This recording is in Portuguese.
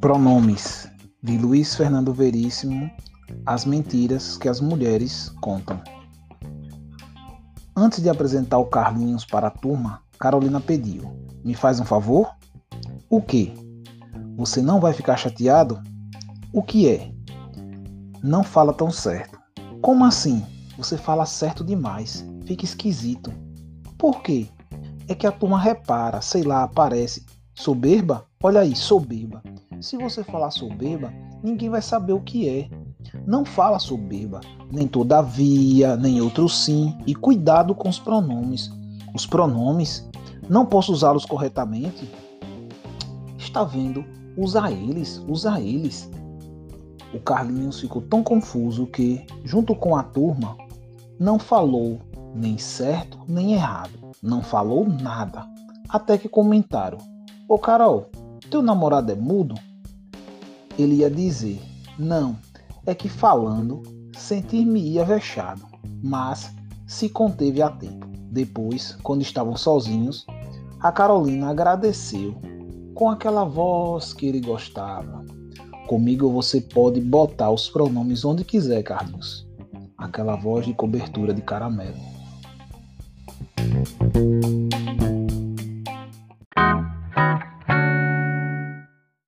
Pronomes de Luiz Fernando Veríssimo As mentiras que as mulheres contam. Antes de apresentar o Carlinhos para a turma, Carolina pediu: Me faz um favor? O que? Você não vai ficar chateado? O que é? Não fala tão certo. Como assim? Você fala certo demais. Fica esquisito. Por quê? É que a turma repara, sei lá, aparece. Soberba? Olha aí, soberba. Se você falar soberba, ninguém vai saber o que é. Não fala soberba, nem todavia, nem outro sim, e cuidado com os pronomes. Os pronomes, não posso usá-los corretamente? Está vendo? Usa eles, usa eles. O Carlinhos ficou tão confuso que, junto com a turma, não falou nem certo nem errado. Não falou nada. Até que comentaram: Ô Carol, teu namorado é mudo? Ele ia dizer: Não, é que falando, sentir-me-ia vexado, mas se conteve a tempo. Depois, quando estavam sozinhos, a Carolina agradeceu com aquela voz que ele gostava. Comigo você pode botar os pronomes onde quiser, Carlinhos. Aquela voz de cobertura de caramelo. Música